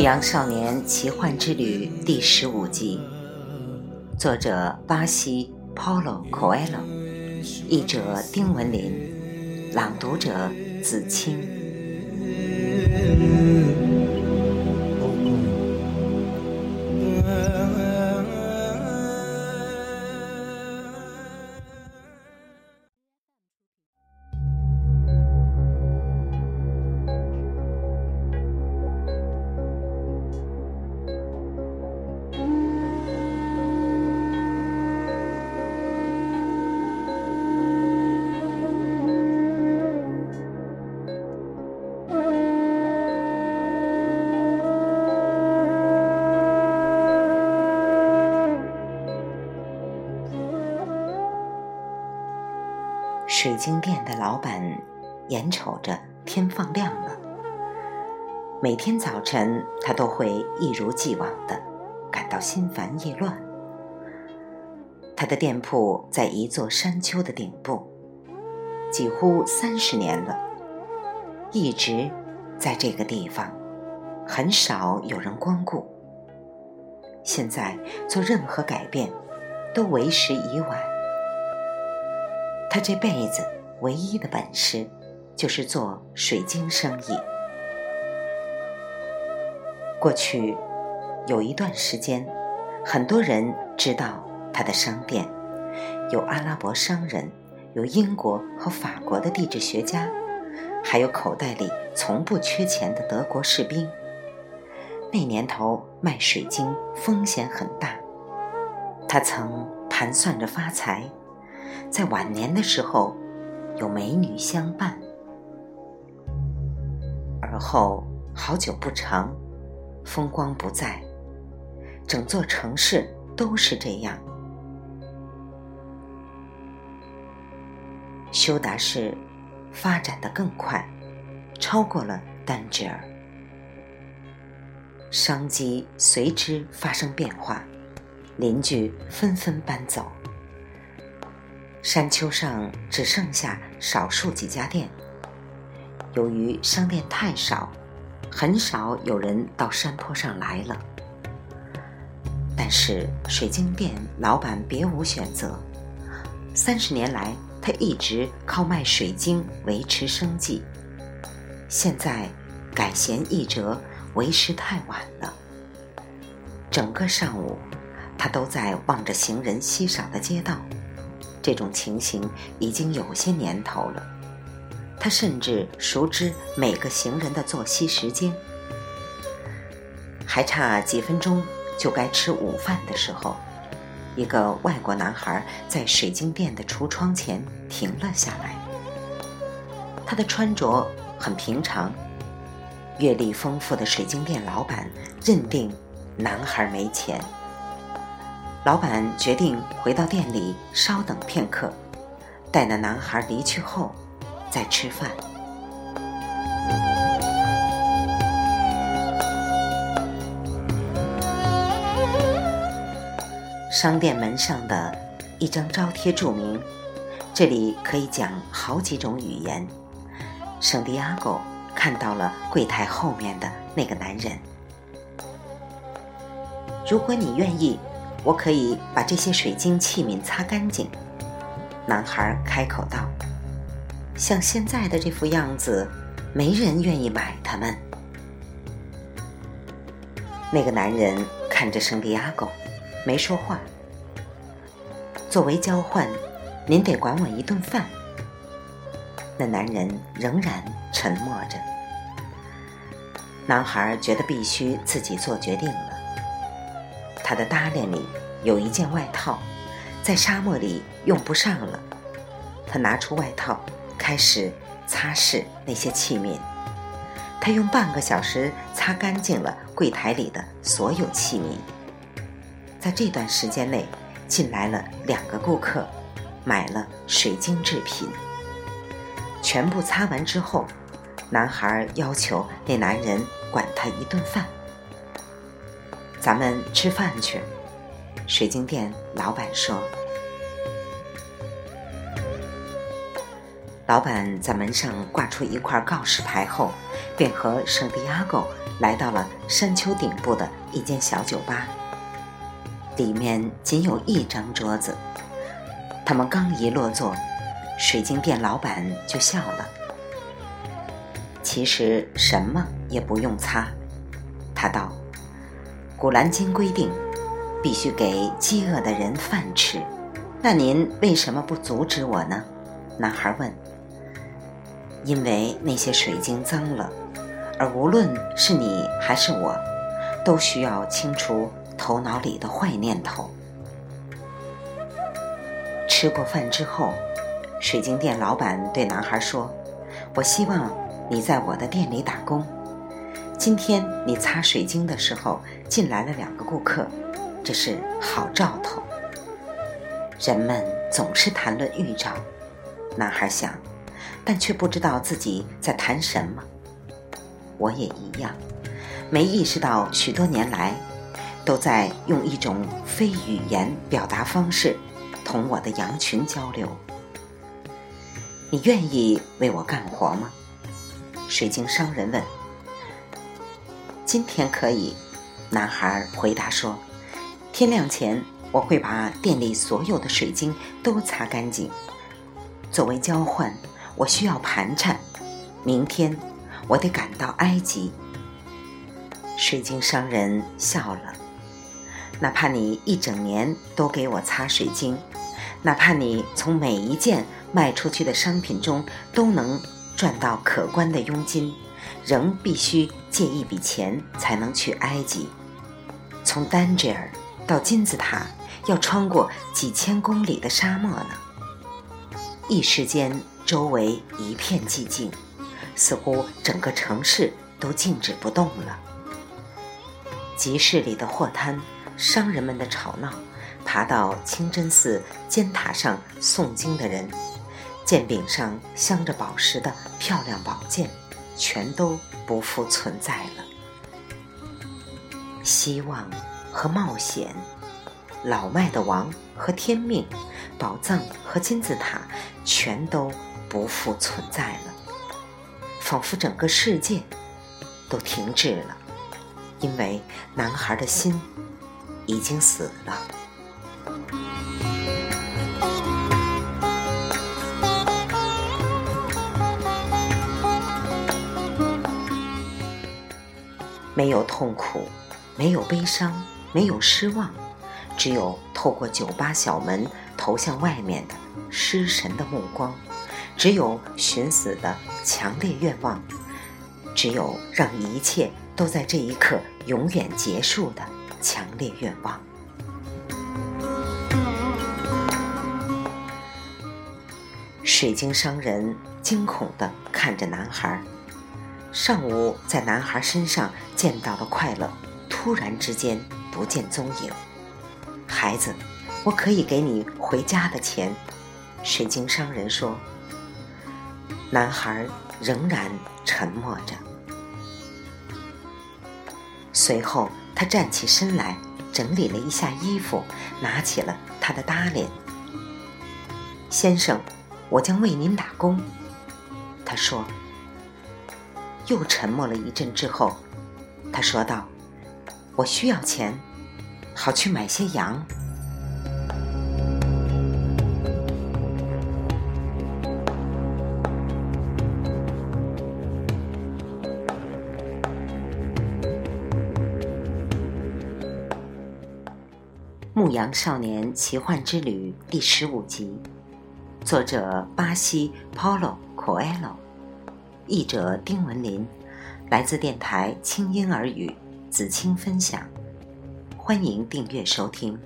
羊少年奇幻之旅》第十五集，作者巴西 Paulo Coelho，译者丁文林，朗读者子清。水晶店的老板眼瞅着天放亮了，每天早晨他都会一如既往的感到心烦意乱。他的店铺在一座山丘的顶部，几乎三十年了，一直在这个地方，很少有人光顾。现在做任何改变都为时已晚。他这辈子唯一的本事，就是做水晶生意。过去有一段时间，很多人知道他的商店，有阿拉伯商人，有英国和法国的地质学家，还有口袋里从不缺钱的德国士兵。那年头卖水晶风险很大，他曾盘算着发财。在晚年的时候，有美女相伴，而后好久不长，风光不再，整座城市都是这样。修达市发展的更快，超过了丹吉尔，商机随之发生变化，邻居纷纷搬走。山丘上只剩下少数几家店。由于商店太少，很少有人到山坡上来了。但是水晶店老板别无选择，三十年来他一直靠卖水晶维持生计。现在改弦易辙，为时太晚了。整个上午，他都在望着行人稀少的街道。这种情形已经有些年头了，他甚至熟知每个行人的作息时间。还差几分钟就该吃午饭的时候，一个外国男孩在水晶店的橱窗前停了下来。他的穿着很平常，阅历丰富的水晶店老板认定男孩没钱。老板决定回到店里稍等片刻，待那男孩离去后再吃饭。商店门上的一张招贴注明：这里可以讲好几种语言。圣地亚哥看到了柜台后面的那个男人。如果你愿意。我可以把这些水晶器皿擦干净。男孩开口道：“像现在的这副样子，没人愿意买它们。”那个男人看着圣地亚哥，没说话。作为交换，您得管我一顿饭。那男人仍然沉默着。男孩觉得必须自己做决定了。他的搭链里有一件外套，在沙漠里用不上了。他拿出外套，开始擦拭那些器皿。他用半个小时擦干净了柜台里的所有器皿。在这段时间内，进来了两个顾客，买了水晶制品。全部擦完之后，男孩要求那男人管他一顿饭。咱们吃饭去，水晶店老板说。老板在门上挂出一块告示牌后，便和圣地亚哥来到了山丘顶部的一间小酒吧。里面仅有一张桌子。他们刚一落座，水晶店老板就笑了。其实什么也不用擦，他道：“《古兰经》规定，必须给饥饿的人饭吃。那您为什么不阻止我呢？”男孩问。“因为那些水晶脏了，而无论是你还是我，都需要清除头脑里的坏念头。”吃过饭之后，水晶店老板对男孩说：“我希望你在我的店里打工。今天你擦水晶的时候进来了两个顾客，这是好兆头。”人们总是谈论预兆，男孩想，但却不知道自己在谈什么。我也一样，没意识到许多年来，都在用一种非语言表达方式。同我的羊群交流，你愿意为我干活吗？水晶商人问。今天可以，男孩回答说：“天亮前我会把店里所有的水晶都擦干净。作为交换，我需要盘缠。明天我得赶到埃及。”水晶商人笑了。哪怕你一整年都给我擦水晶。哪怕你从每一件卖出去的商品中都能赚到可观的佣金，仍必须借一笔钱才能去埃及。从丹吉尔到金字塔，要穿过几千公里的沙漠呢。一时间，周围一片寂静，似乎整个城市都静止不动了。集市里的货摊，商人们的吵闹。爬到清真寺尖塔上诵经的人，剑柄上镶着宝石的漂亮宝剑，全都不复存在了。希望和冒险，老迈的王和天命，宝藏和金字塔，全都不复存在了。仿佛整个世界都停滞了，因为男孩的心已经死了。没有痛苦，没有悲伤，没有失望，只有透过酒吧小门投向外面的失神的目光，只有寻死的强烈愿望，只有让一切都在这一刻永远结束的强烈愿望。水晶商人惊恐地看着男孩。上午在男孩身上见到的快乐，突然之间不见踪影。孩子，我可以给你回家的钱。”水晶商人说。男孩仍然沉默着。随后，他站起身来，整理了一下衣服，拿起了他的搭脸。先生，我将为您打工。”他说。又沉默了一阵之后，他说道：“我需要钱，好去买些羊。”《牧羊少年奇幻之旅》第十五集，作者巴西 Paulo Coelho。译者丁文林，来自电台轻音耳语，子清分享，欢迎订阅收听。